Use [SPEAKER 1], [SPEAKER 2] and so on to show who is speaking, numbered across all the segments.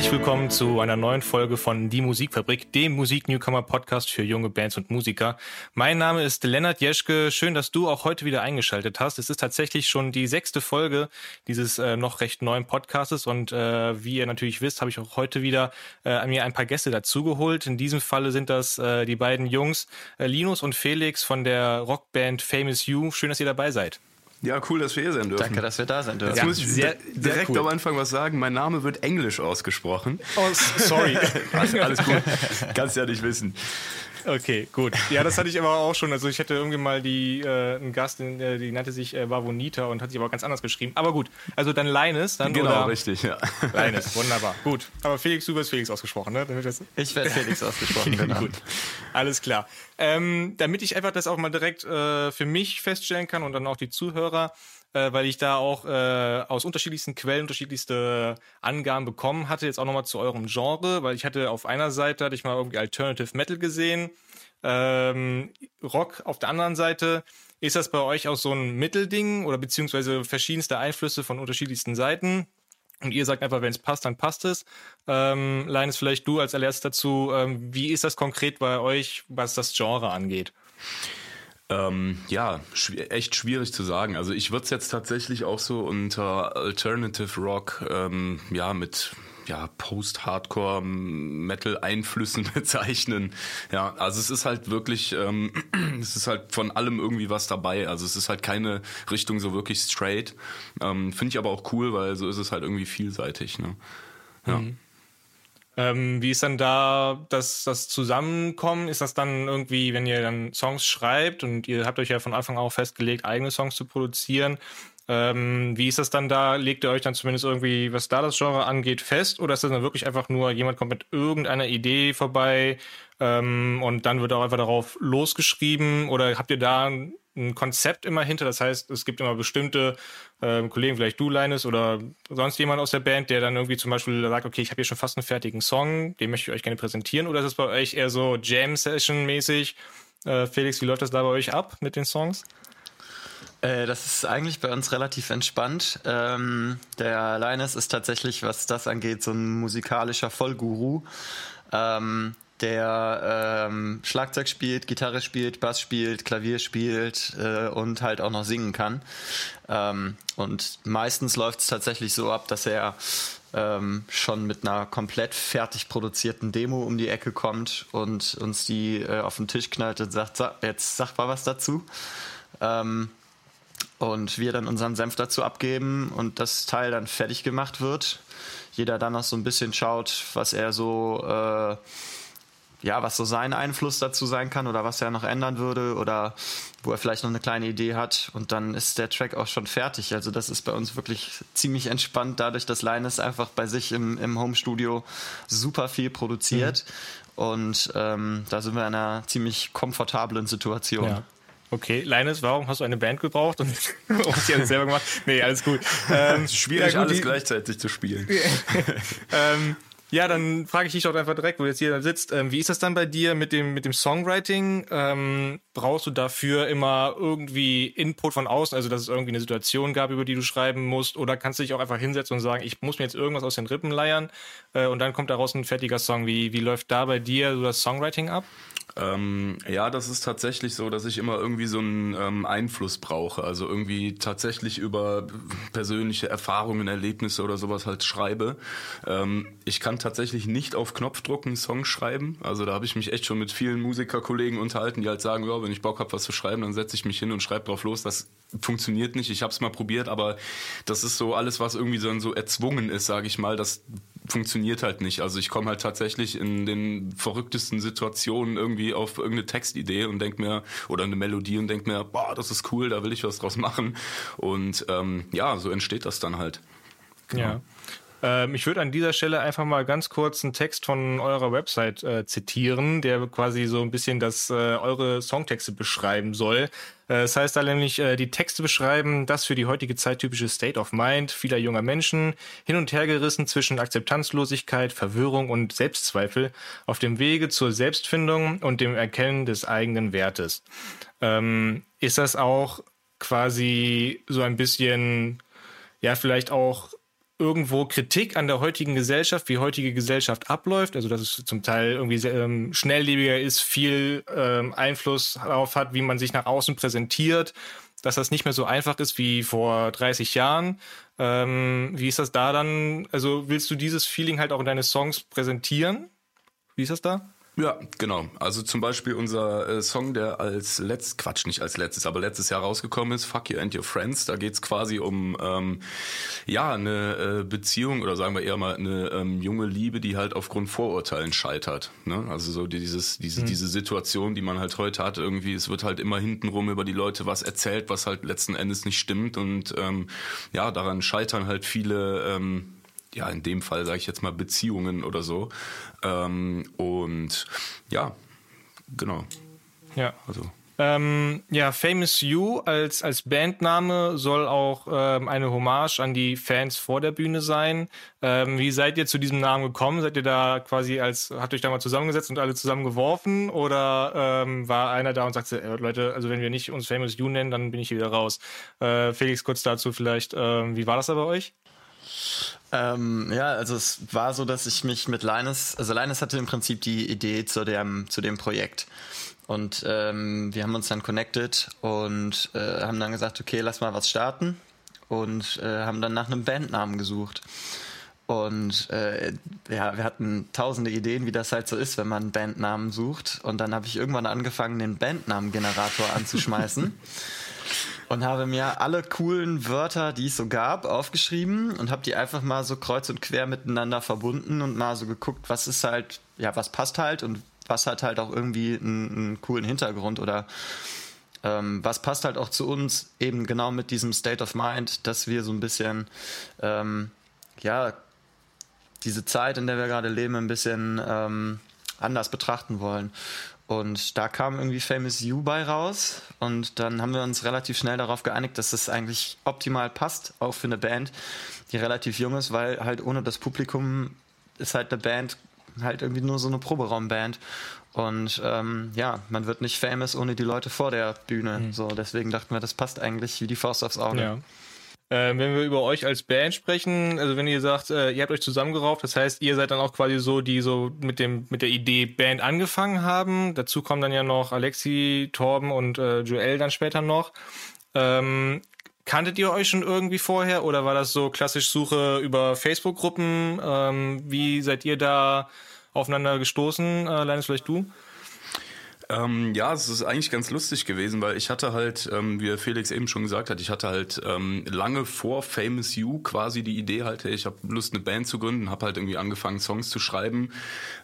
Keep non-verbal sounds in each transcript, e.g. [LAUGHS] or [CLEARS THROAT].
[SPEAKER 1] Herzlich willkommen zu einer neuen Folge von Die Musikfabrik, dem Musik-Newcomer-Podcast für junge Bands und Musiker. Mein Name ist Lennart Jeschke. Schön, dass du auch heute wieder eingeschaltet hast. Es ist tatsächlich schon die sechste Folge dieses äh, noch recht neuen Podcastes und äh, wie ihr natürlich wisst, habe ich auch heute wieder äh, mir ein paar Gäste dazugeholt. In diesem Falle sind das äh, die beiden Jungs äh, Linus und Felix von der Rockband Famous You. Schön, dass ihr dabei seid.
[SPEAKER 2] Ja, cool, dass wir hier sein dürfen.
[SPEAKER 3] Danke, dass wir da sein dürfen.
[SPEAKER 2] Jetzt muss ich sehr, direkt sehr cool. am Anfang was sagen. Mein Name wird englisch ausgesprochen.
[SPEAKER 1] Oh, sorry. [LAUGHS]
[SPEAKER 2] also, alles gut. [LAUGHS] Kannst ja nicht wissen.
[SPEAKER 1] Okay, gut. [LAUGHS] Ja, das hatte ich aber auch schon. Also ich hatte irgendwie mal die, äh, einen Gast, die, die nannte sich äh, Wavonita und hat sich aber ganz anders geschrieben. Aber gut, also dann Leines. Dann,
[SPEAKER 2] genau,
[SPEAKER 1] oder?
[SPEAKER 2] richtig, ja. [LAUGHS]
[SPEAKER 1] Leines, wunderbar. Gut. Aber Felix, du wirst Felix ausgesprochen, ne?
[SPEAKER 3] Ich werde Felix [LAUGHS] ausgesprochen, genau.
[SPEAKER 1] gut. Alles klar. Ähm, damit ich einfach das auch mal direkt äh, für mich feststellen kann und dann auch die Zuhörer, äh, weil ich da auch äh, aus unterschiedlichsten Quellen unterschiedlichste Angaben bekommen hatte. Jetzt auch nochmal zu eurem Genre, weil ich hatte auf einer Seite hatte ich mal irgendwie Alternative Metal gesehen, ähm, Rock auf der anderen Seite. Ist das bei euch auch so ein Mittelding oder beziehungsweise verschiedenste Einflüsse von unterschiedlichsten Seiten? Und ihr sagt einfach, wenn es passt, dann passt es. Ähm, Linus, vielleicht du als allererstes dazu. Ähm, wie ist das konkret bei euch, was das Genre angeht?
[SPEAKER 2] Ähm, ja, schw echt schwierig zu sagen. Also ich würde es jetzt tatsächlich auch so unter Alternative Rock, ähm, ja, mit ja, Post-Hardcore-Metal-Einflüssen [LAUGHS] bezeichnen. Ja, also es ist halt wirklich, ähm, [CLEARS THROAT] es ist halt von allem irgendwie was dabei. Also es ist halt keine Richtung so wirklich straight. Ähm, Finde ich aber auch cool, weil so ist es halt irgendwie vielseitig. Ne? Ja. Mhm.
[SPEAKER 1] Ähm, wie ist dann da das, das Zusammenkommen? Ist das dann irgendwie, wenn ihr dann Songs schreibt und ihr habt euch ja von Anfang an auch festgelegt, eigene Songs zu produzieren? Ähm, wie ist das dann da? Legt ihr euch dann zumindest irgendwie, was da das Genre angeht, fest? Oder ist das dann wirklich einfach nur, jemand kommt mit irgendeiner Idee vorbei ähm, und dann wird auch einfach darauf losgeschrieben? Oder habt ihr da ein Konzept immer hinter. Das heißt, es gibt immer bestimmte äh, Kollegen, vielleicht du, Linus, oder sonst jemand aus der Band, der dann irgendwie zum Beispiel sagt, okay, ich habe hier schon fast einen fertigen Song, den möchte ich euch gerne präsentieren. Oder ist es bei euch eher so Jam-Session-mäßig? Äh, Felix, wie läuft das da bei euch ab mit den Songs?
[SPEAKER 3] Äh, das ist eigentlich bei uns relativ entspannt. Ähm, der Linus ist tatsächlich, was das angeht, so ein musikalischer Vollguru. Ähm, der ähm, Schlagzeug spielt, Gitarre spielt, Bass spielt, Klavier spielt äh, und halt auch noch singen kann. Ähm, und meistens läuft es tatsächlich so ab, dass er ähm, schon mit einer komplett fertig produzierten Demo um die Ecke kommt und uns die äh, auf den Tisch knallt und sagt, so, jetzt sag mal was dazu. Ähm, und wir dann unseren Senf dazu abgeben und das Teil dann fertig gemacht wird. Jeder dann noch so ein bisschen schaut, was er so äh, ja, was so sein Einfluss dazu sein kann oder was er noch ändern würde oder wo er vielleicht noch eine kleine Idee hat und dann ist der Track auch schon fertig. Also das ist bei uns wirklich ziemlich entspannt, dadurch, dass Linus einfach bei sich im, im Home-Studio super viel produziert mhm. und ähm, da sind wir in einer ziemlich komfortablen Situation.
[SPEAKER 1] Ja. Okay, Linus, warum hast du eine Band gebraucht und [LAUGHS] hast du alles selber gemacht? Nee, alles gut. [LAUGHS] Ähm,
[SPEAKER 2] schwierig, ja, gut, alles gleichzeitig zu spielen. [LAUGHS]
[SPEAKER 1] ähm, ja, dann frage ich dich doch einfach direkt, wo jetzt hier sitzt. Ähm, wie ist das dann bei dir mit dem, mit dem Songwriting? Ähm, brauchst du dafür immer irgendwie Input von außen, also dass es irgendwie eine Situation gab, über die du schreiben musst? Oder kannst du dich auch einfach hinsetzen und sagen, ich muss mir jetzt irgendwas aus den Rippen leiern äh, und dann kommt daraus ein fertiger Song? Wie, wie läuft da bei dir so das Songwriting ab?
[SPEAKER 2] Ähm, ja, das ist tatsächlich so, dass ich immer irgendwie so einen ähm, Einfluss brauche. Also irgendwie tatsächlich über persönliche Erfahrungen, Erlebnisse oder sowas halt schreibe. Ähm, ich kann tatsächlich nicht auf Knopfdruck einen Song schreiben. Also da habe ich mich echt schon mit vielen Musikerkollegen unterhalten, die halt sagen, ja, wenn ich Bock habe, was zu schreiben, dann setze ich mich hin und schreibe drauf los. Das funktioniert nicht. Ich habe es mal probiert, aber das ist so alles, was irgendwie so, so erzwungen ist, sage ich mal. Das funktioniert halt nicht. Also ich komme halt tatsächlich in den verrücktesten Situationen irgendwie auf irgendeine Textidee und denk mir, oder eine Melodie und denk mir, boah, das ist cool, da will ich was draus machen. Und ähm, ja, so entsteht das dann halt.
[SPEAKER 1] Genau. Ja. Ähm, ich würde an dieser Stelle einfach mal ganz kurz einen Text von eurer Website äh, zitieren, der quasi so ein bisschen das äh, eure Songtexte beschreiben soll. Äh, das heißt da nämlich, äh, die Texte beschreiben das für die heutige Zeit typische State of Mind vieler junger Menschen, hin und her gerissen zwischen Akzeptanzlosigkeit, Verwirrung und Selbstzweifel auf dem Wege zur Selbstfindung und dem Erkennen des eigenen Wertes. Ähm, ist das auch quasi so ein bisschen, ja, vielleicht auch irgendwo Kritik an der heutigen Gesellschaft, wie heutige Gesellschaft abläuft, also dass es zum Teil irgendwie sehr, ähm, schnelllebiger ist, viel ähm, Einfluss darauf hat, wie man sich nach außen präsentiert, dass das nicht mehr so einfach ist wie vor 30 Jahren. Ähm, wie ist das da dann? Also willst du dieses Feeling halt auch in deine Songs präsentieren? Wie ist das da?
[SPEAKER 2] Ja, genau. Also zum Beispiel unser äh, Song, der als letztes, Quatsch, nicht als letztes, aber letztes Jahr rausgekommen ist, Fuck You and Your Friends. Da geht's quasi um ähm, ja eine äh, Beziehung oder sagen wir eher mal eine ähm, junge Liebe, die halt aufgrund Vorurteilen scheitert. Ne? Also so dieses, diese, mhm. diese Situation, die man halt heute hat, irgendwie, es wird halt immer hintenrum über die Leute was erzählt, was halt letzten Endes nicht stimmt. Und ähm, ja, daran scheitern halt viele ähm, ja, in dem Fall sage ich jetzt mal Beziehungen oder so. Ähm, und ja, genau.
[SPEAKER 1] Ja. Also. Ähm, ja, Famous You als, als Bandname soll auch ähm, eine Hommage an die Fans vor der Bühne sein. Ähm, wie seid ihr zu diesem Namen gekommen? Seid ihr da quasi als, habt ihr euch da mal zusammengesetzt und alle zusammen geworfen? Oder ähm, war einer da und sagte, äh, Leute, also wenn wir nicht uns Famous You nennen, dann bin ich hier wieder raus. Äh, Felix, kurz dazu vielleicht, äh, wie war das da bei euch?
[SPEAKER 3] Ähm, ja, also es war so, dass ich mich mit Linus, also Linus hatte im Prinzip die Idee zu dem, zu dem Projekt. Und ähm, wir haben uns dann connected und äh, haben dann gesagt, okay, lass mal was starten. Und äh, haben dann nach einem Bandnamen gesucht. Und äh, ja, wir hatten tausende Ideen, wie das halt so ist, wenn man Bandnamen sucht. Und dann habe ich irgendwann angefangen, den Bandnamengenerator anzuschmeißen. [LAUGHS] und habe mir alle coolen Wörter, die es so gab, aufgeschrieben und habe die einfach mal so kreuz und quer miteinander verbunden und mal so geguckt, was ist halt, ja, was passt halt und was hat halt auch irgendwie einen, einen coolen Hintergrund oder ähm, was passt halt auch zu uns eben genau mit diesem State of Mind, dass wir so ein bisschen, ähm, ja, diese Zeit, in der wir gerade leben, ein bisschen ähm, anders betrachten wollen. Und da kam irgendwie Famous You bei raus. Und dann haben wir uns relativ schnell darauf geeinigt, dass es eigentlich optimal passt, auch für eine Band, die relativ jung ist, weil halt ohne das Publikum ist halt eine Band halt irgendwie nur so eine Proberaumband. Und ähm, ja, man wird nicht famous ohne die Leute vor der Bühne. Mhm. So, deswegen dachten wir, das passt eigentlich wie die Faust aufs Auge.
[SPEAKER 1] Ja. Äh, wenn wir über euch als Band sprechen, also wenn ihr sagt, äh, ihr habt euch zusammengerauft, das heißt, ihr seid dann auch quasi so, die so mit dem mit der Idee Band angefangen haben. Dazu kommen dann ja noch Alexi, Torben und äh, Joel dann später noch. Ähm, kanntet ihr euch schon irgendwie vorher oder war das so klassisch Suche über Facebook-Gruppen? Ähm, wie seid ihr da aufeinander gestoßen? Äh, Linus, vielleicht du?
[SPEAKER 2] Ähm, ja, es ist eigentlich ganz lustig gewesen, weil ich hatte halt, ähm, wie Felix eben schon gesagt hat, ich hatte halt ähm, lange vor Famous You quasi die Idee halt, hey, ich habe Lust, eine Band zu gründen, habe halt irgendwie angefangen, Songs zu schreiben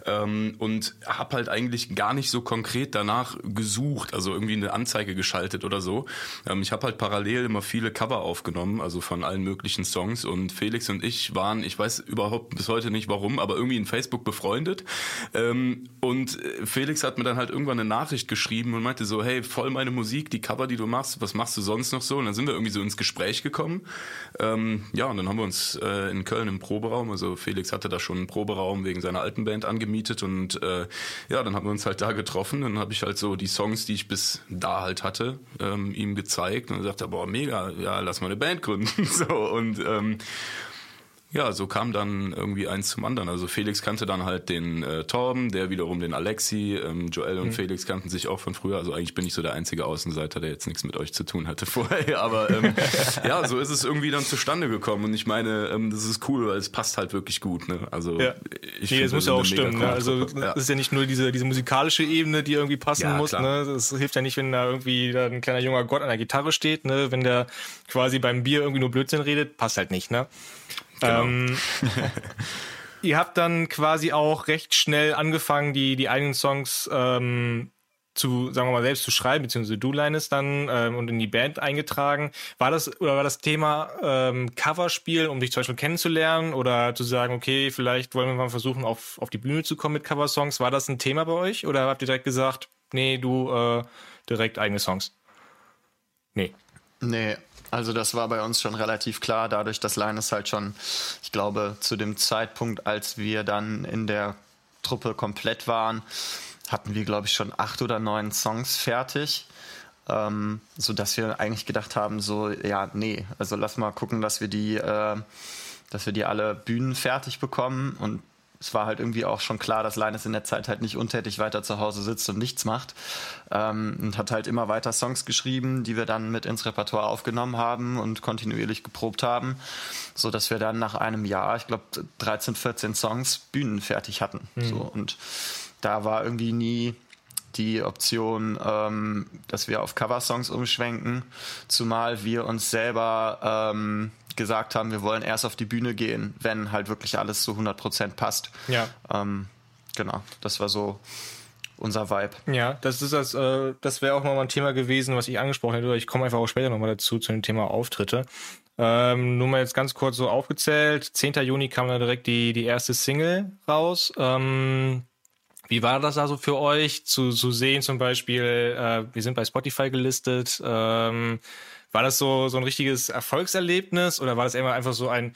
[SPEAKER 2] ähm, und habe halt eigentlich gar nicht so konkret danach gesucht, also irgendwie eine Anzeige geschaltet oder so. Ähm, ich habe halt parallel immer viele Cover aufgenommen, also von allen möglichen Songs und Felix und ich waren, ich weiß überhaupt bis heute nicht warum, aber irgendwie in Facebook befreundet ähm, und Felix hat mir dann halt irgendwann eine Nachricht geschrieben und meinte so, hey, voll meine Musik, die Cover, die du machst, was machst du sonst noch so? Und dann sind wir irgendwie so ins Gespräch gekommen. Ähm, ja, und dann haben wir uns äh, in Köln im Proberaum, also Felix hatte da schon einen Proberaum wegen seiner alten Band angemietet und äh, ja, dann haben wir uns halt da getroffen. Dann habe ich halt so die Songs, die ich bis da halt hatte, ähm, ihm gezeigt und er sagte, boah, mega, ja, lass mal eine Band gründen. [LAUGHS] so und ähm, ja, so kam dann irgendwie eins zum anderen. Also Felix kannte dann halt den äh, Torben, der wiederum den Alexi. Ähm, Joel und mhm. Felix kannten sich auch von früher. Also eigentlich bin ich so der einzige Außenseiter, der jetzt nichts mit euch zu tun hatte [LAUGHS] vorher. Aber ähm, [LAUGHS] ja, so ist es irgendwie dann zustande gekommen. Und ich meine, ähm, das ist cool, weil es passt halt wirklich gut. Ne? Also
[SPEAKER 1] ja. ich nee, das muss ja auch stimmen. Ne? Also ja. ist ja nicht nur diese, diese musikalische Ebene, die irgendwie passen ja, muss. Ne? Das hilft ja nicht, wenn da irgendwie da ein kleiner junger Gott an der Gitarre steht. Ne? Wenn der quasi beim Bier irgendwie nur Blödsinn redet, passt halt nicht. Ne? Genau. Ähm, ihr habt dann quasi auch recht schnell angefangen, die, die eigenen Songs ähm, zu, sagen wir mal, selbst zu schreiben, beziehungsweise du, Linus, dann ähm, und in die Band eingetragen. War das oder war das Thema ähm, Coverspiel, um dich zum Beispiel kennenzulernen oder zu sagen, okay, vielleicht wollen wir mal versuchen, auf, auf die Bühne zu kommen mit Coversongs? War das ein Thema bei euch oder habt ihr direkt gesagt, nee, du äh, direkt eigene Songs?
[SPEAKER 3] Nee. Nee, also das war bei uns schon relativ klar, dadurch, dass Linus halt schon, ich glaube, zu dem Zeitpunkt, als wir dann in der Truppe komplett waren, hatten wir, glaube ich, schon acht oder neun Songs fertig. Ähm, so dass wir eigentlich gedacht haben, so, ja, nee, also lass mal gucken, dass wir die äh, dass wir die alle Bühnen fertig bekommen und es war halt irgendwie auch schon klar, dass Linus in der Zeit halt nicht untätig weiter zu Hause sitzt und nichts macht. Ähm, und hat halt immer weiter Songs geschrieben, die wir dann mit ins Repertoire aufgenommen haben und kontinuierlich geprobt haben, so dass wir dann nach einem Jahr, ich glaube 13, 14 Songs Bühnen fertig hatten. Mhm. So und da war irgendwie nie die Option, ähm, dass wir auf Coversongs umschwenken, zumal wir uns selber ähm, gesagt haben, wir wollen erst auf die Bühne gehen, wenn halt wirklich alles zu 100 Prozent passt.
[SPEAKER 1] Ja.
[SPEAKER 3] Ähm, genau, das war so unser Vibe.
[SPEAKER 1] Ja, das ist das, äh, das wäre auch nochmal ein Thema gewesen, was ich angesprochen hätte. Ich komme einfach auch später nochmal dazu, zu dem Thema Auftritte. Ähm, nur mal jetzt ganz kurz so aufgezählt. 10. Juni kam dann direkt die, die erste Single raus. Ähm, wie war das also für euch zu, zu sehen zum Beispiel, äh, wir sind bei Spotify gelistet, ähm, war das so, so ein richtiges Erfolgserlebnis oder war das immer einfach so ein,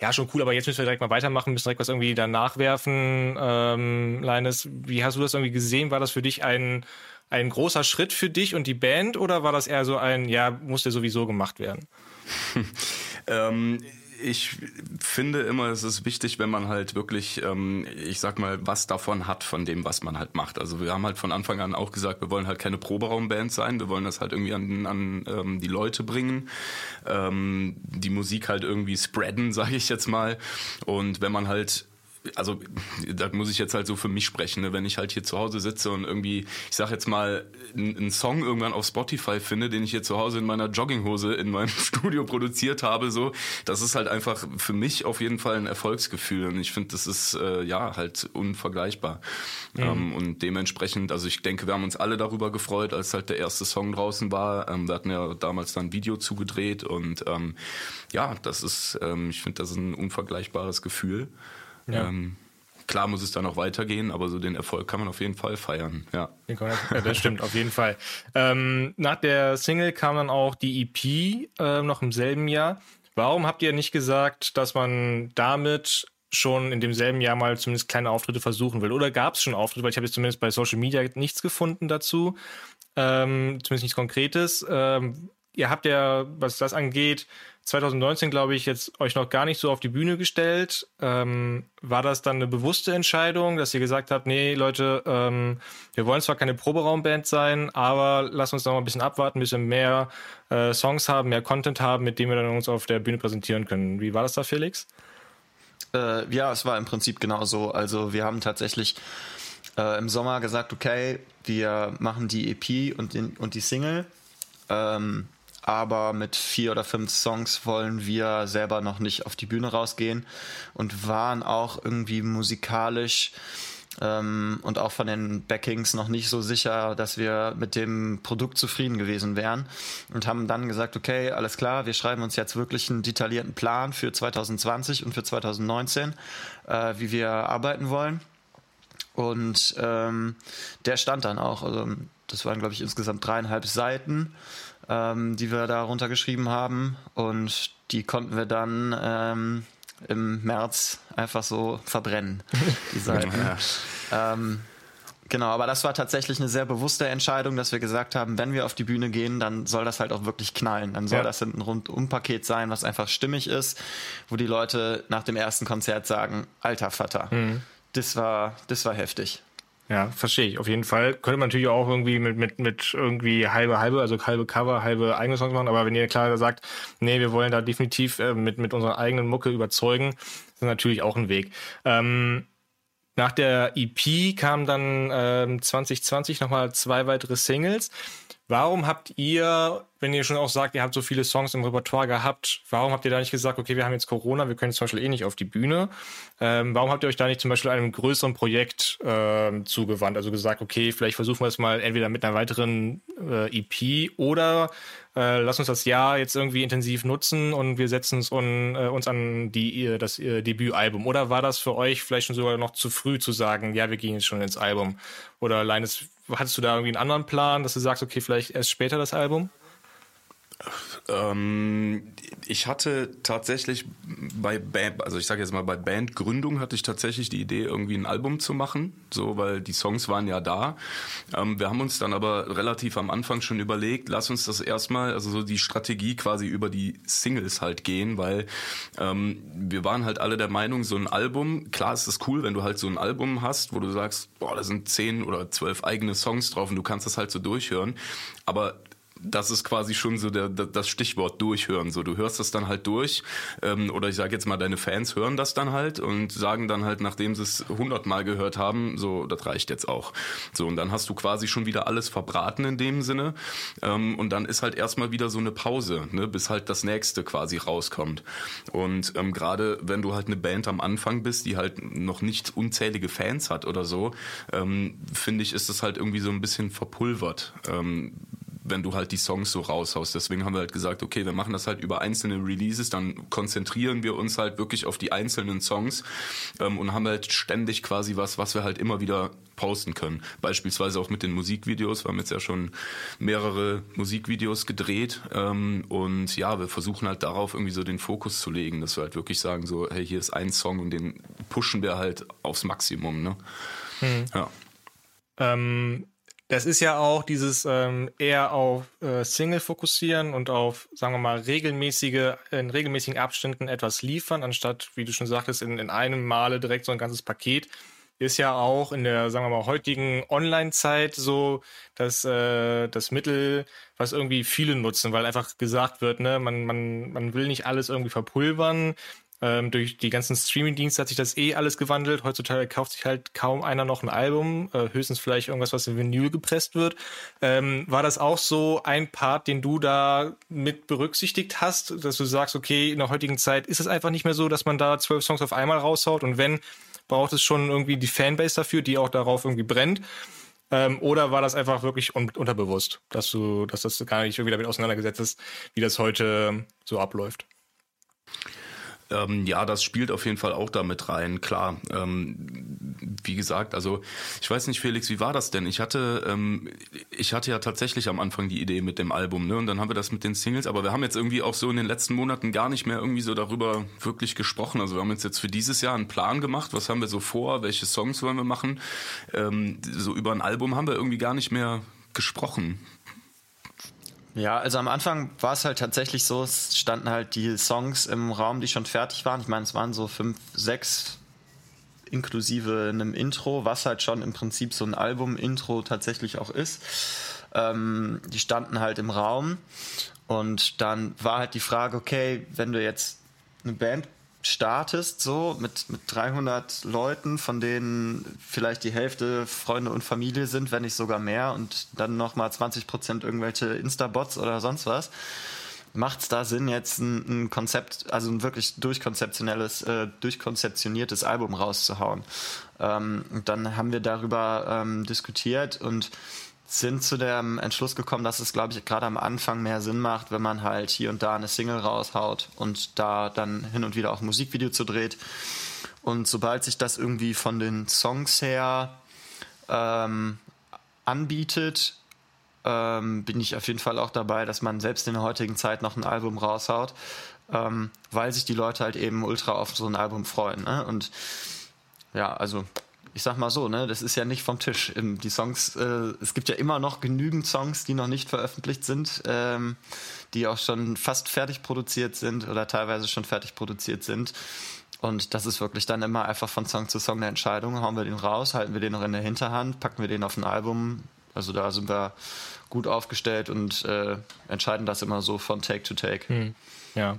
[SPEAKER 1] ja, schon cool, aber jetzt müssen wir direkt mal weitermachen, müssen direkt was irgendwie danach werfen. Ähm, Linus, wie hast du das irgendwie gesehen? War das für dich ein, ein großer Schritt für dich und die Band oder war das eher so ein, ja, musste sowieso gemacht werden? [LAUGHS] [LAUGHS]
[SPEAKER 2] ähm, ich finde immer, es ist wichtig, wenn man halt wirklich, ähm, ich sag mal, was davon hat von dem, was man halt macht. Also wir haben halt von Anfang an auch gesagt, wir wollen halt keine Proberaumband sein, wir wollen das halt irgendwie an, an ähm, die Leute bringen, ähm, die Musik halt irgendwie spreaden, [LAUGHS] sage ich jetzt mal. Und wenn man halt also da muss ich jetzt halt so für mich sprechen, ne? wenn ich halt hier zu Hause sitze und irgendwie, ich sag jetzt mal, einen Song irgendwann auf Spotify finde, den ich hier zu Hause in meiner Jogginghose in meinem [LAUGHS] Studio produziert habe, so, das ist halt einfach für mich auf jeden Fall ein Erfolgsgefühl und ich finde, das ist äh, ja halt unvergleichbar. Mhm. Ähm, und dementsprechend, also ich denke, wir haben uns alle darüber gefreut, als halt der erste Song draußen war. Ähm, wir hatten ja damals dann ein Video zugedreht und ähm, ja, das ist, ähm, ich finde, das ist ein unvergleichbares Gefühl. Ja. Ähm, klar muss es dann noch weitergehen, aber so den Erfolg kann man auf jeden Fall feiern. Ja,
[SPEAKER 1] ja das stimmt, auf jeden Fall. Ähm, nach der Single kam dann auch die EP äh, noch im selben Jahr. Warum habt ihr nicht gesagt, dass man damit schon in demselben Jahr mal zumindest kleine Auftritte versuchen will? Oder gab es schon Auftritte? Weil ich habe jetzt zumindest bei Social Media nichts gefunden dazu. Ähm, zumindest nichts Konkretes. Ähm, ihr habt ja, was das angeht, 2019, glaube ich, jetzt euch noch gar nicht so auf die Bühne gestellt. Ähm, war das dann eine bewusste Entscheidung, dass ihr gesagt habt, nee, Leute, ähm, wir wollen zwar keine Proberaumband sein, aber lasst uns noch mal ein bisschen abwarten, ein bisschen mehr äh, Songs haben, mehr Content haben, mit dem wir dann uns auf der Bühne präsentieren können. Wie war das da, Felix?
[SPEAKER 3] Äh, ja, es war im Prinzip genauso. Also wir haben tatsächlich äh, im Sommer gesagt, okay, wir machen die EP und, den, und die Single. Ähm, aber mit vier oder fünf Songs wollen wir selber noch nicht auf die Bühne rausgehen und waren auch irgendwie musikalisch ähm, und auch von den Backings noch nicht so sicher, dass wir mit dem Produkt zufrieden gewesen wären und haben dann gesagt, okay, alles klar, wir schreiben uns jetzt wirklich einen detaillierten Plan für 2020 und für 2019, äh, wie wir arbeiten wollen. Und ähm, der stand dann auch. Also das waren, glaube ich, insgesamt dreieinhalb Seiten ähm, die wir da runtergeschrieben haben. Und die konnten wir dann ähm, im März einfach so verbrennen, [LAUGHS] die Seiten. ja. ähm, genau, aber das war tatsächlich eine sehr bewusste Entscheidung, dass wir gesagt haben, wenn wir auf die Bühne gehen, dann soll das halt auch wirklich knallen. Dann soll ja. das ein Rundumpaket sein, was einfach stimmig ist, wo die Leute nach dem ersten Konzert sagen, alter Vater, mhm. das war, das war heftig.
[SPEAKER 1] Ja, verstehe ich. Auf jeden Fall. Könnte man natürlich auch irgendwie mit, mit, mit irgendwie halbe, halbe, also halbe Cover, halbe eigene Songs machen. Aber wenn ihr klar sagt, nee, wir wollen da definitiv äh, mit, mit unserer eigenen Mucke überzeugen, ist natürlich auch ein Weg. Ähm, nach der EP kamen dann ähm, 2020 nochmal zwei weitere Singles. Warum habt ihr, wenn ihr schon auch sagt, ihr habt so viele Songs im Repertoire gehabt, warum habt ihr da nicht gesagt, okay, wir haben jetzt Corona, wir können zum Beispiel eh nicht auf die Bühne? Ähm, warum habt ihr euch da nicht zum Beispiel einem größeren Projekt ähm, zugewandt? Also gesagt, okay, vielleicht versuchen wir es mal entweder mit einer weiteren äh, EP oder äh, lass uns das Jahr jetzt irgendwie intensiv nutzen und wir setzen uns, un, äh, uns an die, das äh, Debütalbum. Oder war das für euch vielleicht schon sogar noch zu früh zu sagen, ja, wir gehen jetzt schon ins Album? Oder Leines, hattest du da irgendwie einen anderen Plan, dass du sagst, okay, vielleicht erst später das Album?
[SPEAKER 2] Ähm, ich hatte tatsächlich bei Band, also ich sage jetzt mal bei Bandgründung hatte ich tatsächlich die Idee, irgendwie ein Album zu machen, so weil die Songs waren ja da. Ähm, wir haben uns dann aber relativ am Anfang schon überlegt, lass uns das erstmal, also so die Strategie quasi über die Singles halt gehen, weil ähm, wir waren halt alle der Meinung, so ein Album, klar ist das cool, wenn du halt so ein Album hast, wo du sagst, boah, da sind zehn oder zwölf eigene Songs drauf und du kannst das halt so durchhören, aber das ist quasi schon so der, das Stichwort durchhören. So, du hörst das dann halt durch, ähm, oder ich sage jetzt mal, deine Fans hören das dann halt und sagen dann halt, nachdem sie es hundertmal gehört haben, so, das reicht jetzt auch. So, und dann hast du quasi schon wieder alles verbraten in dem Sinne. Ähm, und dann ist halt erstmal wieder so eine Pause, ne, bis halt das nächste quasi rauskommt. Und ähm, gerade wenn du halt eine Band am Anfang bist, die halt noch nicht unzählige Fans hat oder so, ähm, finde ich, ist das halt irgendwie so ein bisschen verpulvert. Ähm, wenn du halt die Songs so raushaust. Deswegen haben wir halt gesagt, okay, wir machen das halt über einzelne Releases, dann konzentrieren wir uns halt wirklich auf die einzelnen Songs ähm, und haben halt ständig quasi was, was wir halt immer wieder posten können. Beispielsweise auch mit den Musikvideos. Wir haben jetzt ja schon mehrere Musikvideos gedreht ähm, und ja, wir versuchen halt darauf irgendwie so den Fokus zu legen, dass wir halt wirklich sagen so, hey, hier ist ein Song und den pushen wir halt aufs Maximum. Ne?
[SPEAKER 1] Hm. Ja. Ähm, das ist ja auch dieses ähm, eher auf äh, Single fokussieren und auf, sagen wir mal, regelmäßige, in regelmäßigen Abständen etwas liefern, anstatt, wie du schon sagtest, in, in einem Male direkt so ein ganzes Paket. Ist ja auch in der, sagen wir mal, heutigen Online-Zeit so dass äh, das Mittel, was irgendwie viele nutzen, weil einfach gesagt wird, ne, man, man, man will nicht alles irgendwie verpulvern, ähm, durch die ganzen Streaming-Dienste hat sich das eh alles gewandelt. Heutzutage kauft sich halt kaum einer noch ein Album, äh, höchstens vielleicht irgendwas, was in Vinyl gepresst wird. Ähm, war das auch so ein Part, den du da mit berücksichtigt hast, dass du sagst, okay, in der heutigen Zeit ist es einfach nicht mehr so, dass man da zwölf Songs auf einmal raushaut und wenn, braucht es schon irgendwie die Fanbase dafür, die auch darauf irgendwie brennt. Ähm, oder war das einfach wirklich un unterbewusst, dass du, dass das gar nicht irgendwie damit auseinandergesetzt ist, wie das heute so abläuft?
[SPEAKER 2] Ähm, ja, das spielt auf jeden Fall auch damit rein, klar. Ähm, wie gesagt, also ich weiß nicht, Felix, wie war das denn? Ich hatte, ähm, ich hatte ja tatsächlich am Anfang die Idee mit dem Album, ne? Und dann haben wir das mit den Singles, aber wir haben jetzt irgendwie auch so in den letzten Monaten gar nicht mehr irgendwie so darüber wirklich gesprochen. Also wir haben uns jetzt für dieses Jahr einen Plan gemacht, was haben wir so vor, welche Songs wollen wir machen. Ähm, so über ein Album haben wir irgendwie gar nicht mehr gesprochen.
[SPEAKER 3] Ja, also am Anfang war es halt tatsächlich so, es standen halt die Songs im Raum, die schon fertig waren. Ich meine, es waren so fünf, sechs inklusive einem Intro, was halt schon im Prinzip so ein Album-Intro tatsächlich auch ist. Ähm, die standen halt im Raum und dann war halt die Frage, okay, wenn du jetzt eine Band startest, so mit, mit 300 Leuten, von denen vielleicht die Hälfte Freunde und Familie sind, wenn nicht sogar mehr, und dann nochmal 20 Prozent irgendwelche Insta-Bots oder sonst was, macht es da Sinn, jetzt ein, ein, Konzept, also ein wirklich durchkonzeptionelles, äh, durchkonzeptioniertes Album rauszuhauen? Ähm, und dann haben wir darüber ähm, diskutiert und sind zu dem Entschluss gekommen, dass es, glaube ich, gerade am Anfang mehr Sinn macht, wenn man halt hier und da eine Single raushaut und da dann hin und wieder auch ein Musikvideo zu dreht. Und sobald sich das irgendwie von den Songs her ähm, anbietet, ähm, bin ich auf jeden Fall auch dabei, dass man selbst in der heutigen Zeit noch ein Album raushaut, ähm, weil sich die Leute halt eben ultra auf so ein Album freuen. Ne? Und ja, also ich sag mal so, ne, das ist ja nicht vom Tisch. Die Songs, äh, es gibt ja immer noch genügend Songs, die noch nicht veröffentlicht sind, ähm, die auch schon fast fertig produziert sind oder teilweise schon fertig produziert sind. Und das ist wirklich dann immer einfach von Song zu Song eine Entscheidung. Hauen wir den raus, halten wir den noch in der Hinterhand, packen wir den auf ein Album. Also da sind wir gut aufgestellt und äh, entscheiden das immer so von Take to Take. Hm.
[SPEAKER 1] Ja.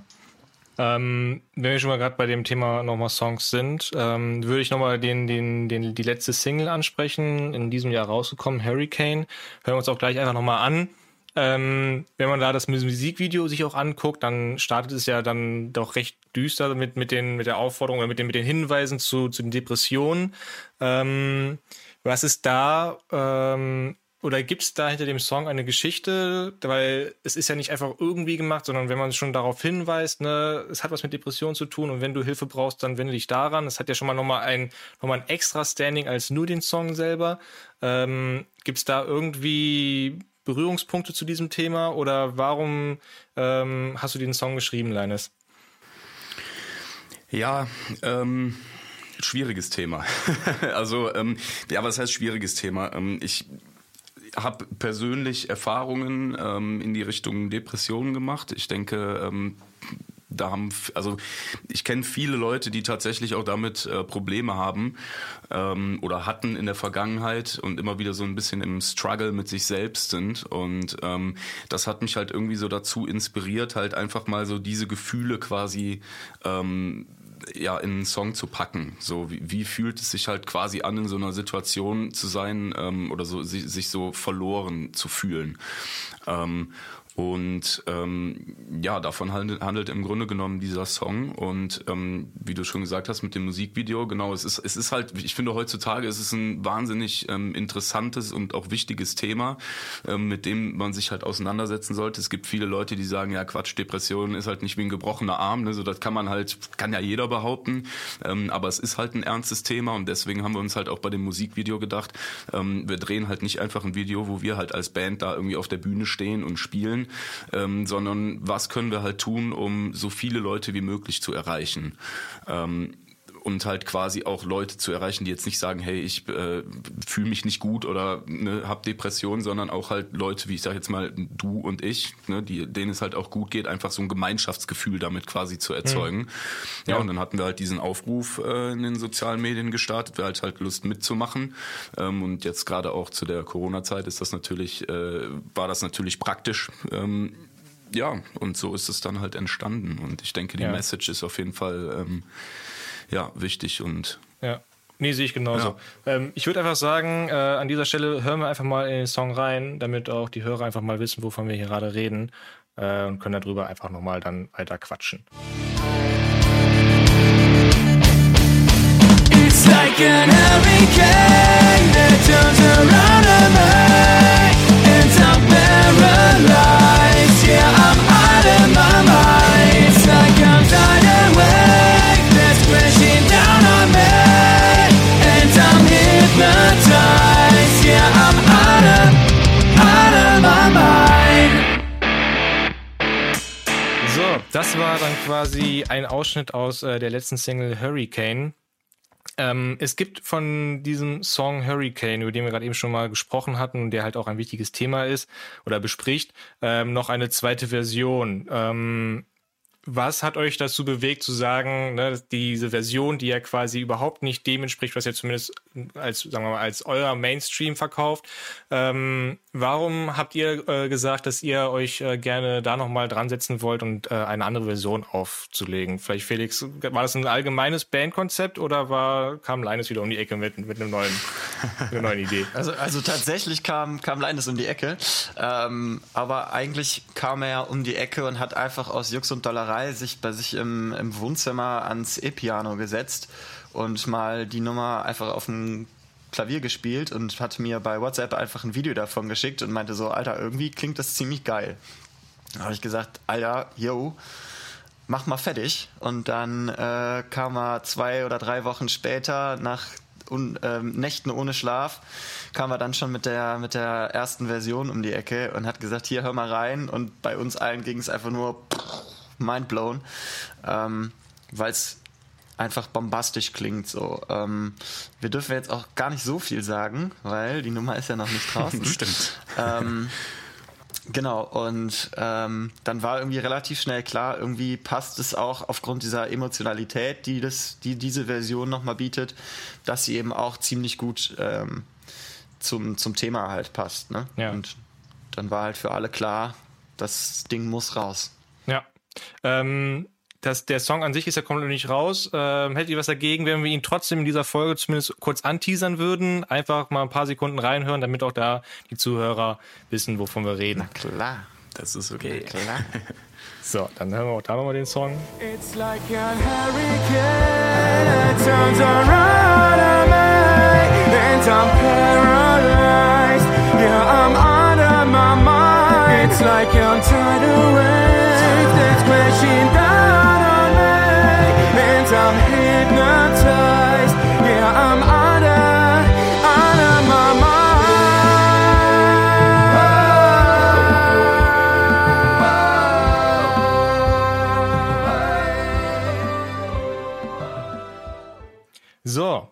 [SPEAKER 1] Ähm, wenn wir schon mal gerade bei dem Thema nochmal Songs sind, ähm, würde ich nochmal den, den, den, die letzte Single ansprechen, in diesem Jahr rausgekommen, Hurricane. Hören wir uns auch gleich einfach nochmal an. Ähm, wenn man da das Musikvideo sich auch anguckt, dann startet es ja dann doch recht düster mit, mit, den, mit der Aufforderung oder mit den, mit den Hinweisen zu, zu den Depressionen. Ähm, was ist da ähm, oder gibt es da hinter dem Song eine Geschichte? Weil es ist ja nicht einfach irgendwie gemacht, sondern wenn man schon darauf hinweist, ne, es hat was mit Depressionen zu tun und wenn du Hilfe brauchst, dann wende dich daran. Es hat ja schon mal nochmal ein, noch ein extra Standing als nur den Song selber. Ähm, gibt es da irgendwie Berührungspunkte zu diesem Thema oder warum ähm, hast du den Song geschrieben, Leines?
[SPEAKER 2] Ja, ähm, schwieriges Thema. [LAUGHS] also, ähm, ja, was heißt schwieriges Thema? Ähm, ich habe persönlich Erfahrungen ähm, in die Richtung Depressionen gemacht. Ich denke, ähm, da haben, also ich kenne viele Leute, die tatsächlich auch damit äh, Probleme haben ähm, oder hatten in der Vergangenheit und immer wieder so ein bisschen im Struggle mit sich selbst sind. Und ähm, das hat mich halt irgendwie so dazu inspiriert, halt einfach mal so diese Gefühle quasi ähm, ja in einen Song zu packen. So wie, wie fühlt es sich halt quasi an, in so einer Situation zu sein ähm, oder so sich, sich so verloren zu fühlen. Ähm, und ähm, ja, davon handelt, handelt im Grunde genommen dieser Song. Und ähm, wie du schon gesagt hast mit dem Musikvideo, genau, es ist, es ist halt, ich finde heutzutage ist es ein wahnsinnig ähm, interessantes und auch wichtiges Thema, ähm, mit dem man sich halt auseinandersetzen sollte. Es gibt viele Leute, die sagen, ja Quatsch, Depression ist halt nicht wie ein gebrochener Arm. Ne? So, das kann man halt, kann ja jeder behaupten. Ähm, aber es ist halt ein ernstes Thema und deswegen haben wir uns halt auch bei dem Musikvideo gedacht, ähm, wir drehen halt nicht einfach ein Video, wo wir halt als Band da irgendwie auf der Bühne stehen und spielen, ähm, sondern was können wir halt tun, um so viele Leute wie möglich zu erreichen. Ähm, und halt quasi auch Leute zu erreichen, die jetzt nicht sagen, hey, ich äh, fühle mich nicht gut oder ne, habe Depressionen, sondern auch halt Leute, wie ich sage jetzt mal du und ich, ne, die, denen es halt auch gut geht, einfach so ein Gemeinschaftsgefühl damit quasi zu erzeugen. Mhm. Ja, ja, und dann hatten wir halt diesen Aufruf äh, in den sozialen Medien gestartet, wir halt halt Lust mitzumachen. Ähm, und jetzt gerade auch zu der Corona-Zeit ist das natürlich, äh, war das natürlich praktisch. Ähm, ja, und so ist es dann halt entstanden. Und ich denke, die ja. Message ist auf jeden Fall ähm, ja, wichtig und.
[SPEAKER 1] Ja. Nee, sehe ich genauso. Ja. Ähm, ich würde einfach sagen, äh, an dieser Stelle hören wir einfach mal in den Song rein, damit auch die Hörer einfach mal wissen, wovon wir hier gerade reden äh, und können darüber einfach nochmal dann weiter quatschen. It's like an hurricane that turns around on me and I'm paralyzed. Yeah, I'm das war dann quasi ein Ausschnitt aus äh, der letzten Single Hurricane. Ähm, es gibt von diesem Song Hurricane, über den wir gerade eben schon mal gesprochen hatten und der halt auch ein wichtiges Thema ist oder bespricht, ähm, noch eine zweite Version. Ähm, was hat euch dazu bewegt zu sagen, ne, diese Version, die ja quasi überhaupt nicht dem entspricht, was ihr zumindest als, sagen wir mal, als euer Mainstream verkauft, ähm, Warum habt ihr äh, gesagt, dass ihr euch äh, gerne da nochmal dran setzen wollt und äh, eine andere Version aufzulegen? Vielleicht, Felix, war das ein allgemeines Bandkonzept oder war, kam Leines wieder um die Ecke mit, mit einem neuen, einer neuen Idee? [LAUGHS]
[SPEAKER 3] Also, also tatsächlich kam, kam Leines um die Ecke. Ähm, aber eigentlich kam er um die Ecke und hat einfach aus Jux und Dollerei sich bei sich im, im Wohnzimmer ans E-Piano gesetzt und mal die Nummer einfach auf dem Klavier gespielt und hat mir bei WhatsApp einfach ein Video davon geschickt und meinte so, Alter, irgendwie klingt das ziemlich geil. Da habe ich gesagt, Alter, yo, mach mal fertig. Und dann äh, kam er zwei oder drei Wochen später nach un, äh, Nächten ohne Schlaf, kam er dann schon mit der, mit der ersten Version um die Ecke und hat gesagt, hier hör mal rein. Und bei uns allen ging es einfach nur mindblown, ähm, weil es einfach bombastisch klingt. So, ähm, wir dürfen jetzt auch gar nicht so viel sagen, weil die Nummer ist ja noch nicht draußen. [LAUGHS]
[SPEAKER 2] Stimmt.
[SPEAKER 3] Ähm, genau, und ähm, dann war irgendwie relativ schnell klar, irgendwie passt es auch aufgrund dieser Emotionalität, die, das, die diese Version nochmal bietet, dass sie eben auch ziemlich gut ähm, zum, zum Thema halt passt. Ne? Ja. Und dann war halt für alle klar, das Ding muss raus.
[SPEAKER 1] Ja. Ähm, das, der Song an sich ist ja komplett nicht raus. Ähm, hättet ihr was dagegen, wenn wir ihn trotzdem in dieser Folge zumindest kurz anteasern würden? Einfach mal ein paar Sekunden reinhören, damit auch da die Zuhörer wissen, wovon wir reden.
[SPEAKER 3] Na klar, das ist okay.
[SPEAKER 1] Na klar. [LAUGHS] So, dann hören wir auch da nochmal den Song. It's like a hurricane, it turns around on me, and I'm paralyzed. Yeah, I'm out of my mind. It's like I'm tidal wave that's crashing down. Hypnotized. Yeah, I'm out of, out of my mind. So,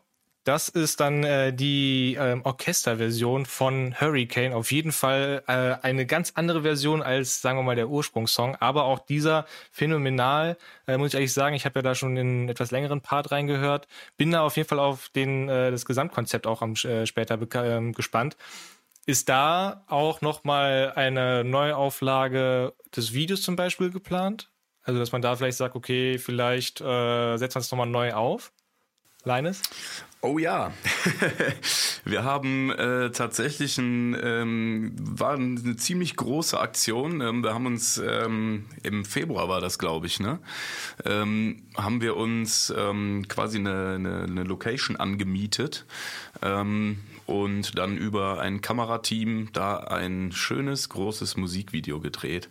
[SPEAKER 1] das ist dann äh, die ähm, Orchesterversion von Hurricane. Auf jeden Fall äh, eine ganz andere Version als, sagen wir mal, der Ursprungssong. Aber auch dieser phänomenal, äh, muss ich ehrlich sagen. Ich habe ja da schon in etwas längeren Part reingehört. Bin da auf jeden Fall auf den, äh, das Gesamtkonzept auch am, äh, später äh, gespannt. Ist da auch nochmal eine Neuauflage des Videos zum Beispiel geplant? Also, dass man da vielleicht sagt, okay, vielleicht äh, setzt man es nochmal neu auf? Leines?
[SPEAKER 2] Oh ja, [LAUGHS] wir haben äh, tatsächlich ein, ähm, war eine ziemlich große Aktion. Ähm, wir haben uns ähm, im Februar war das, glaube ich, ne? Ähm, haben wir uns ähm, quasi eine, eine, eine Location angemietet ähm, und dann über ein Kamerateam da ein schönes, großes Musikvideo gedreht,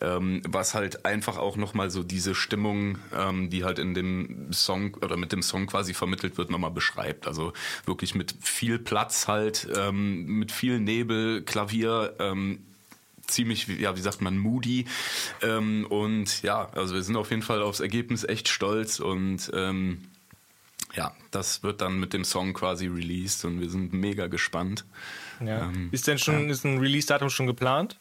[SPEAKER 2] ähm, was halt einfach auch nochmal so diese Stimmung, ähm, die halt in dem Song oder mit dem Song quasi vermittelt wird, nochmal beschreibt. Also wirklich mit viel Platz halt, ähm, mit viel Nebel, Klavier, ähm, ziemlich, ja, wie sagt man, moody. Ähm, und ja, also wir sind auf jeden Fall aufs Ergebnis echt stolz und ähm, ja, das wird dann mit dem Song quasi released und wir sind mega gespannt.
[SPEAKER 1] Ja. Ähm, ist denn schon, ja. ist ein Release-Datum schon geplant?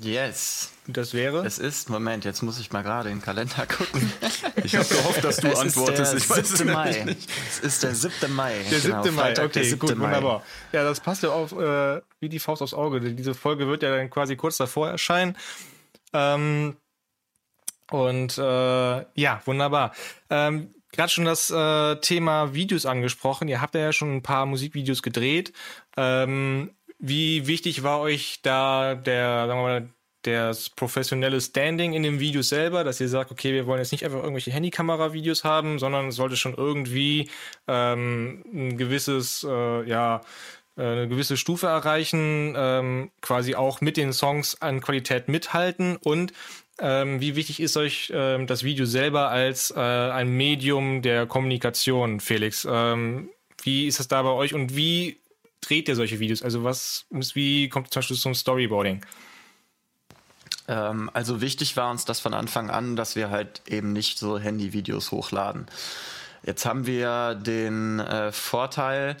[SPEAKER 3] Yes.
[SPEAKER 1] Das wäre?
[SPEAKER 3] Es ist, Moment, jetzt muss ich mal gerade in den Kalender gucken. [LAUGHS]
[SPEAKER 2] Ich habe gehofft, dass du es antwortest.
[SPEAKER 3] Ist der ich 7. Mai. Nicht. Es ist der 7. Mai.
[SPEAKER 1] Der 7. Genau, Mai, Freitag, okay, gut, Mai. wunderbar. Ja, das passt ja auf, äh, wie die Faust aufs Auge. Diese Folge wird ja dann quasi kurz davor erscheinen. Ähm, und äh, ja, wunderbar. Ähm, gerade schon das äh, Thema Videos angesprochen. Ihr habt ja schon ein paar Musikvideos gedreht. Ähm, wie wichtig war euch da der, sagen wir mal, das professionelle Standing in dem Video selber, dass ihr sagt, okay, wir wollen jetzt nicht einfach irgendwelche Handykamera-Videos haben, sondern es sollte schon irgendwie ähm, ein gewisses, äh, ja, äh, eine gewisse Stufe erreichen, ähm, quasi auch mit den Songs an Qualität mithalten und ähm, wie wichtig ist euch ähm, das Video selber als äh, ein Medium der Kommunikation, Felix? Ähm, wie ist das da bei euch und wie dreht ihr solche Videos? Also was, wie kommt zum Beispiel zum Storyboarding?
[SPEAKER 3] Ähm, also wichtig war uns das von Anfang an, dass wir halt eben nicht so Handyvideos hochladen. Jetzt haben wir den äh, Vorteil,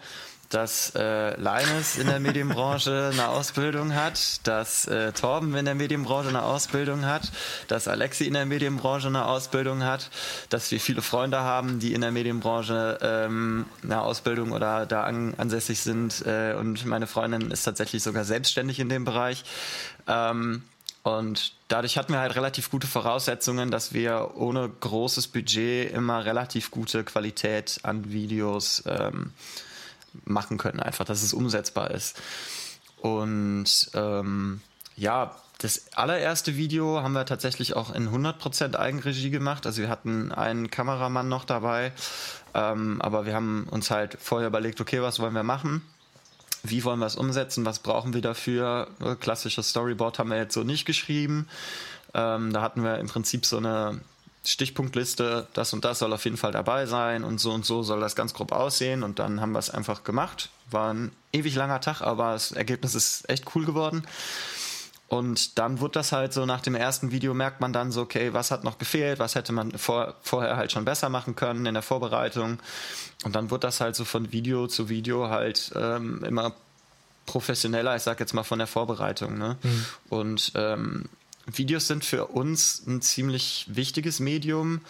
[SPEAKER 3] dass äh, Leines in der Medienbranche eine Ausbildung hat, dass äh, Torben in der Medienbranche eine Ausbildung hat, dass Alexi in der Medienbranche eine Ausbildung hat, dass wir viele Freunde haben, die in der Medienbranche ähm, eine Ausbildung oder da an, ansässig sind äh, und meine Freundin ist tatsächlich sogar selbstständig in dem Bereich. Ähm, und dadurch hatten wir halt relativ gute Voraussetzungen, dass wir ohne großes Budget immer relativ gute Qualität an Videos ähm, machen können, einfach, dass es umsetzbar ist. Und ähm, ja, das allererste Video haben wir tatsächlich auch in 100% Eigenregie gemacht. Also wir hatten einen Kameramann noch dabei, ähm, aber wir haben uns halt vorher überlegt, okay, was wollen wir machen? Wie wollen wir es umsetzen? Was brauchen wir dafür? Klassisches Storyboard haben wir jetzt so nicht geschrieben. Ähm, da hatten wir im Prinzip so eine Stichpunktliste, das und das soll auf jeden Fall dabei sein und so und so soll das ganz grob aussehen und dann haben wir es einfach gemacht. War ein ewig langer Tag, aber das Ergebnis ist echt cool geworden. Und dann wurde das halt so nach dem ersten Video merkt man dann so, okay, was hat noch gefehlt, was hätte man vor, vorher halt schon besser machen können in der Vorbereitung. Und dann wurde das halt so von Video zu Video halt ähm, immer professioneller, ich sag jetzt mal von der Vorbereitung. Ne? Mhm. Und ähm, Videos sind für uns ein ziemlich wichtiges Medium,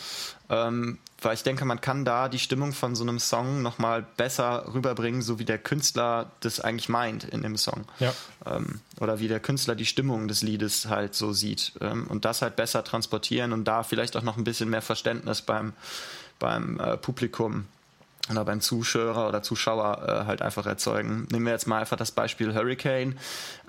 [SPEAKER 3] ähm, weil ich denke, man kann da die Stimmung von so einem Song nochmal besser rüberbringen, so wie der Künstler das eigentlich meint in dem Song. Ja. Ähm, oder wie der Künstler die Stimmung des Liedes halt so sieht. Ähm, und das halt besser transportieren und da vielleicht auch noch ein bisschen mehr Verständnis beim, beim äh, Publikum oder beim Zuschauer oder Zuschauer äh, halt einfach erzeugen. Nehmen wir jetzt mal einfach das Beispiel Hurricane.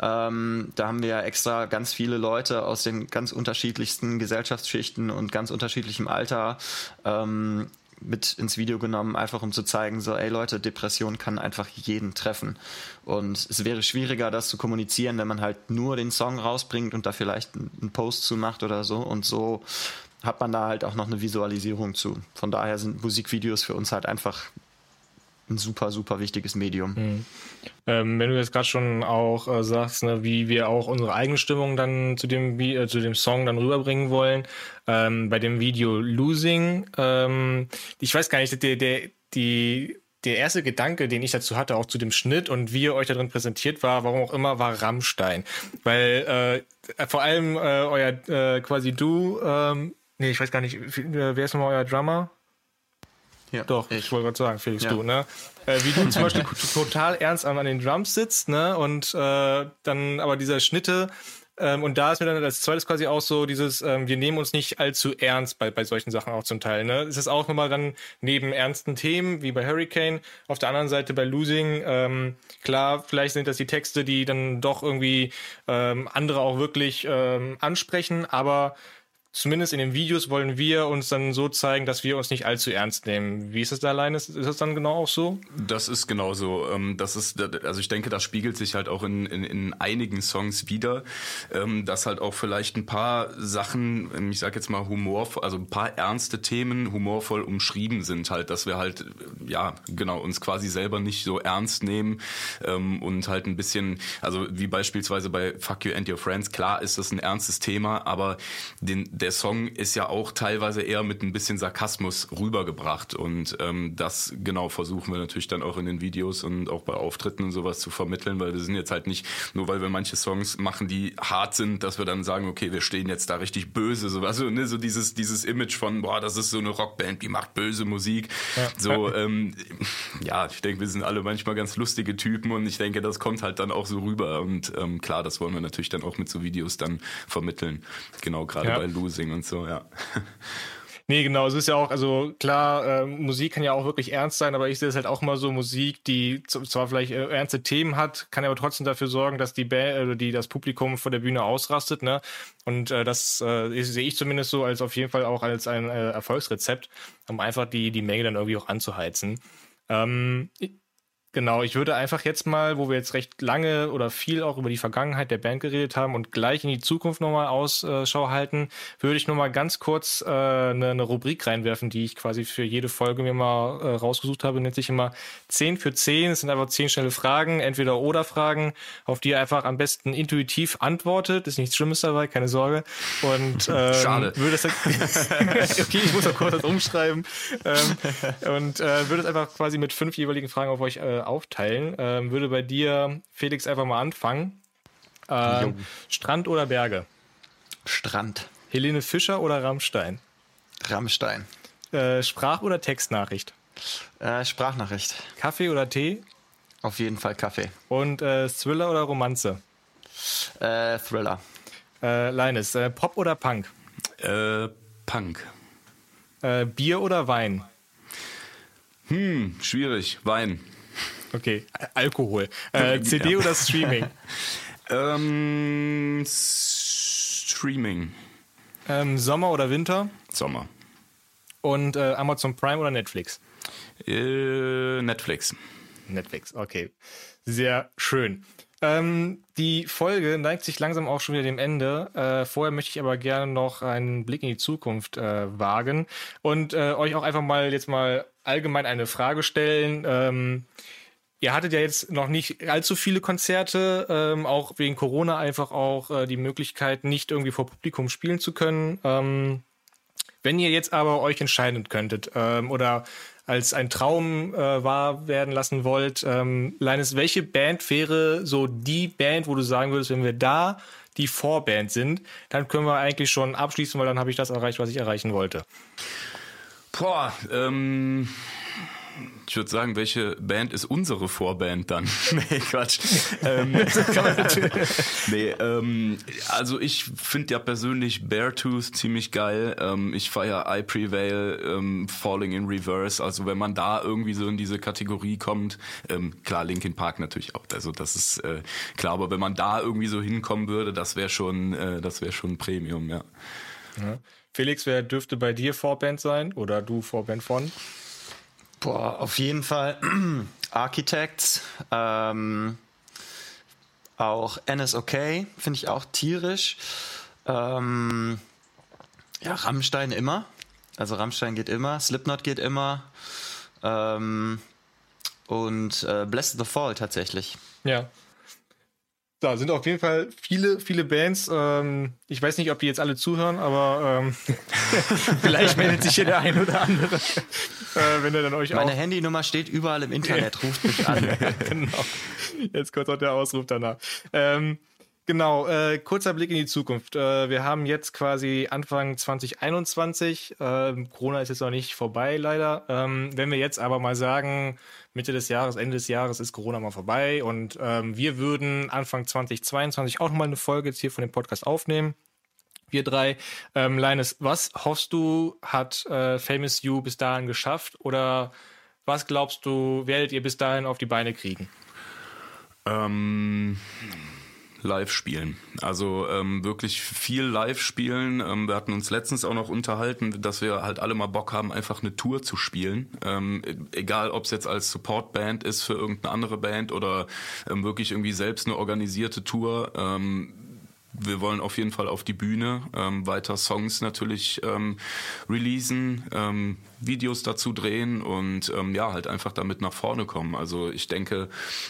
[SPEAKER 3] Ähm, da haben wir ja extra ganz viele Leute aus den ganz unterschiedlichsten Gesellschaftsschichten und ganz unterschiedlichem Alter ähm, mit ins Video genommen, einfach um zu zeigen, so, ey Leute, Depression kann einfach jeden treffen. Und es wäre schwieriger, das zu kommunizieren, wenn man halt nur den Song rausbringt und da vielleicht einen Post zu macht oder so. Und so hat man da halt auch noch eine Visualisierung zu. Von daher sind Musikvideos für uns halt einfach ein super, super wichtiges Medium. Mhm.
[SPEAKER 1] Ähm, wenn du jetzt gerade schon auch äh, sagst, ne, wie wir auch unsere eigene Stimmung dann zu dem, äh, zu dem Song dann rüberbringen wollen, ähm, bei dem Video Losing, ähm, ich weiß gar nicht, der, der, die, der erste Gedanke, den ich dazu hatte, auch zu dem Schnitt und wie ihr euch darin präsentiert war, warum auch immer, war Rammstein. Weil äh, vor allem äh, euer äh, quasi du, ähm, nee, ich weiß gar nicht, wer ist nochmal euer Drummer? Ja, Doch, ich, ich wollte gerade sagen, Felix, ja. du, ne? Äh, wie du zum [LAUGHS] Beispiel total ernst an, an den Drums sitzt, ne? Und äh, dann aber dieser Schnitte, ähm, und da ist mir dann als zweites quasi auch so dieses, ähm, wir nehmen uns nicht allzu ernst bei, bei solchen Sachen auch zum Teil. Ne? Es ist auch nochmal dann neben ernsten Themen wie bei Hurricane, auf der anderen Seite bei Losing, ähm, klar, vielleicht sind das die Texte, die dann doch irgendwie ähm, andere auch wirklich ähm, ansprechen, aber zumindest in den Videos wollen wir uns dann so zeigen, dass wir uns nicht allzu ernst nehmen. Wie ist es da alleine? Ist das dann genau auch so?
[SPEAKER 2] Das ist genau so. Ähm, das ist, also ich denke, das spiegelt sich halt auch in, in, in einigen Songs wieder, ähm, dass halt auch vielleicht ein paar Sachen, ähm, ich sag jetzt mal Humor, also ein paar ernste Themen humorvoll umschrieben sind halt, dass wir halt, ja, genau, uns quasi selber nicht so ernst nehmen und halt ein bisschen, also wie beispielsweise bei Fuck You and Your Friends, klar ist das ein ernstes Thema, aber den, der Song ist ja auch teilweise eher mit ein bisschen Sarkasmus rübergebracht und ähm, das genau versuchen wir natürlich dann auch in den Videos und auch bei Auftritten und sowas zu vermitteln, weil wir sind jetzt halt nicht nur, weil wir manche Songs machen, die hart sind, dass wir dann sagen, okay, wir stehen jetzt da richtig böse, so also ne, so dieses dieses Image von boah, das ist so eine Rockband, die macht böse Musik, ja. so ähm, ja, ich denke, wir sind alle manchmal ganz lustige Typen und ich denke, das kommt halt dann auch so rüber und ähm, klar, das wollen wir natürlich dann auch mit so Videos dann vermitteln, genau gerade ja. bei Lose singen und so, ja. [LAUGHS]
[SPEAKER 1] Nee, genau, es ist ja auch, also klar, äh, Musik kann ja auch wirklich ernst sein, aber ich sehe es halt auch immer so, Musik, die zwar vielleicht äh, ernste Themen hat, kann aber trotzdem dafür sorgen, dass die Band, äh, die das Publikum vor der Bühne ausrastet, ne? Und äh, das äh, sehe ich zumindest so als auf jeden Fall auch als ein äh, Erfolgsrezept, um einfach die, die Menge dann irgendwie auch anzuheizen. Ähm, Genau, ich würde einfach jetzt mal, wo wir jetzt recht lange oder viel auch über die Vergangenheit der Band geredet haben und gleich in die Zukunft nochmal Ausschau halten, würde ich nochmal ganz kurz äh, eine, eine Rubrik reinwerfen, die ich quasi für jede Folge mir mal äh, rausgesucht habe. Nennt sich immer 10 für 10. Es sind einfach 10 schnelle Fragen, entweder oder Fragen, auf die ihr einfach am besten intuitiv antwortet. Ist nichts Schlimmes dabei, keine Sorge. Und [LAUGHS] ähm,
[SPEAKER 2] Schade.
[SPEAKER 1] Würde es [LAUGHS] okay, ich muss auch kurz das umschreiben. Ähm, und äh, würde es einfach quasi mit fünf jeweiligen Fragen auf euch äh, aufteilen. Ähm, würde bei dir, Felix, einfach mal anfangen. Ähm, Strand oder Berge?
[SPEAKER 3] Strand.
[SPEAKER 1] Helene Fischer oder Rammstein?
[SPEAKER 3] Rammstein.
[SPEAKER 1] Äh, Sprach- oder Textnachricht?
[SPEAKER 3] Äh, Sprachnachricht.
[SPEAKER 1] Kaffee oder Tee?
[SPEAKER 3] Auf jeden Fall Kaffee.
[SPEAKER 1] Und äh, Thriller oder Romanze?
[SPEAKER 3] Äh, Thriller.
[SPEAKER 1] Äh, Linus, äh, Pop oder Punk?
[SPEAKER 2] Äh, Punk.
[SPEAKER 1] Äh, Bier oder Wein?
[SPEAKER 2] Hm, schwierig. Wein.
[SPEAKER 1] Okay, Alkohol. Äh, CD ja. oder Streaming? [LAUGHS]
[SPEAKER 2] ähm, Streaming.
[SPEAKER 1] Ähm, Sommer oder Winter?
[SPEAKER 2] Sommer.
[SPEAKER 1] Und äh, Amazon Prime oder Netflix?
[SPEAKER 2] Äh, Netflix.
[SPEAKER 1] Netflix, okay. Sehr schön. Ähm, die Folge neigt sich langsam auch schon wieder dem Ende. Äh, vorher möchte ich aber gerne noch einen Blick in die Zukunft äh, wagen und äh, euch auch einfach mal jetzt mal allgemein eine Frage stellen. Ähm, Ihr hattet ja jetzt noch nicht allzu viele Konzerte, ähm, auch wegen Corona einfach auch äh, die Möglichkeit, nicht irgendwie vor Publikum spielen zu können. Ähm, wenn ihr jetzt aber euch entscheiden könntet ähm, oder als ein Traum äh, wahr werden lassen wollt, ähm, Linus, welche Band wäre so die Band, wo du sagen würdest, wenn wir da die Vorband sind, dann können wir eigentlich schon abschließen, weil dann habe ich das erreicht, was ich erreichen wollte.
[SPEAKER 2] Boah, ähm, ich würde sagen, welche Band ist unsere Vorband dann? [LAUGHS] nee, Quatsch. ähm, [LAUGHS] nee, ähm, also ich finde ja persönlich Beartooth ziemlich geil. Ähm, ich feiere I Prevail, ähm, Falling in Reverse. Also wenn man da irgendwie so in diese Kategorie kommt, ähm, klar, Linkin Park natürlich auch. Also das ist äh, klar, aber wenn man da irgendwie so hinkommen würde, das wäre schon, äh, das wäre schon Premium, ja.
[SPEAKER 1] ja. Felix, wer dürfte bei dir Vorband sein oder du Vorband von?
[SPEAKER 3] Boah, auf jeden Fall [CLEARS THROAT] Architects. Ähm, auch NSOK finde ich auch tierisch. Ähm, ja, Rammstein immer. Also Rammstein geht immer, Slipknot geht immer. Ähm, und äh, Bless the Fall tatsächlich.
[SPEAKER 1] Ja. Da sind auf jeden Fall viele, viele Bands. Ähm, ich weiß nicht, ob die jetzt alle zuhören, aber ähm, [LAUGHS] vielleicht meldet sich hier der ein oder andere,
[SPEAKER 3] äh, wenn er dann euch Meine Handynummer steht überall im Internet, ruft mich an. [LAUGHS]
[SPEAKER 1] genau. Jetzt kommt auch der Ausruf danach. Ähm, Genau, äh, kurzer Blick in die Zukunft. Äh, wir haben jetzt quasi Anfang 2021. Äh, Corona ist jetzt noch nicht vorbei, leider. Ähm, wenn wir jetzt aber mal sagen, Mitte des Jahres, Ende des Jahres ist Corona mal vorbei und ähm, wir würden Anfang 2022 auch nochmal eine Folge jetzt hier von dem Podcast aufnehmen. Wir drei. Ähm, Linus, was hoffst du, hat äh, Famous You bis dahin geschafft oder was glaubst du, werdet ihr bis dahin auf die Beine kriegen?
[SPEAKER 2] Ähm live spielen. Also ähm, wirklich viel live spielen. Ähm, wir hatten uns letztens auch noch unterhalten, dass wir halt alle mal Bock haben, einfach eine Tour zu spielen. Ähm, egal, ob es jetzt als Supportband ist für irgendeine andere Band oder ähm, wirklich irgendwie selbst eine organisierte Tour. Ähm, wir wollen auf jeden Fall auf die Bühne, ähm, weiter Songs natürlich ähm, releasen, ähm, Videos dazu drehen und ähm, ja, halt einfach damit nach vorne kommen. Also ich denke,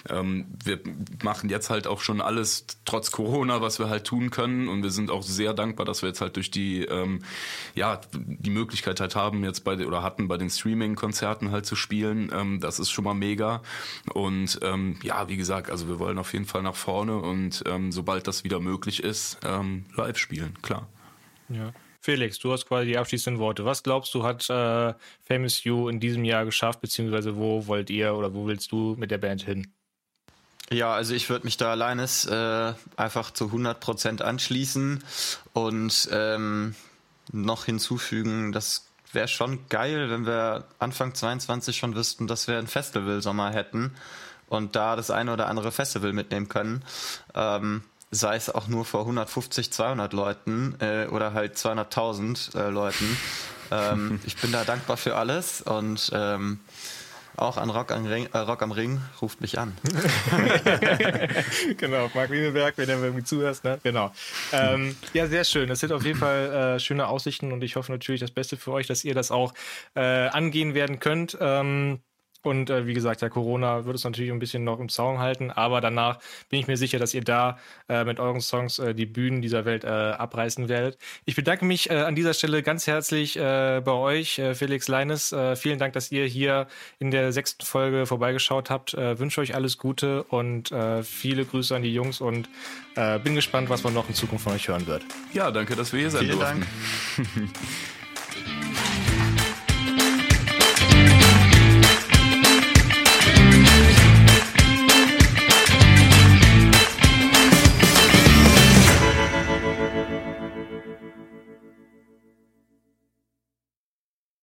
[SPEAKER 2] ähm, wir machen jetzt halt auch schon alles trotz Corona, was wir halt tun können und wir sind auch sehr dankbar, dass wir jetzt halt durch die, ähm, ja, die Möglichkeit halt haben, jetzt bei oder hatten bei den Streaming-Konzerten halt zu spielen. Ähm, das ist schon mal mega und ähm, ja, wie gesagt, also wir wollen auf jeden Fall nach vorne und ähm, sobald das wieder möglich ist, ähm, live spielen, klar.
[SPEAKER 1] Ja. Felix, du hast quasi die abschließenden Worte. Was glaubst du, hat äh, Famous You in diesem Jahr geschafft, beziehungsweise wo wollt ihr oder wo willst du mit der Band hin?
[SPEAKER 3] Ja, also ich würde mich da alleines äh, einfach zu 100% anschließen und ähm, noch hinzufügen, das wäre schon geil, wenn wir Anfang 22 schon wüssten, dass wir einen Festivalsommer hätten und da das eine oder andere Festival mitnehmen können. Ähm, sei es auch nur vor 150, 200 Leuten äh, oder halt 200.000 äh, Leuten. Ähm, [LAUGHS] ich bin da dankbar für alles und ähm, auch an Rock, am Ring, äh, Rock am Ring ruft mich an. [LAUGHS]
[SPEAKER 1] genau, Marc Wieneberg, wenn du irgendwie zuhörst, ne? Genau. Ähm, ja, sehr schön. Das sind auf jeden Fall äh, schöne Aussichten und ich hoffe natürlich das Beste für euch, dass ihr das auch äh, angehen werden könnt. Ähm, und äh, wie gesagt, ja, Corona wird es natürlich ein bisschen noch im Zaun halten, aber danach bin ich mir sicher, dass ihr da äh, mit euren Songs äh, die Bühnen dieser Welt äh, abreißen werdet. Ich bedanke mich äh, an dieser Stelle ganz herzlich äh, bei euch, äh, Felix Leines. Äh, vielen Dank, dass ihr hier in der sechsten Folge vorbeigeschaut habt. Äh, wünsche euch alles Gute und äh, viele Grüße an die Jungs und äh, bin gespannt, was man noch in Zukunft von euch hören wird.
[SPEAKER 2] Ja, danke, dass wir hier sein
[SPEAKER 3] Vielen
[SPEAKER 2] durften.
[SPEAKER 3] Dank. [LAUGHS]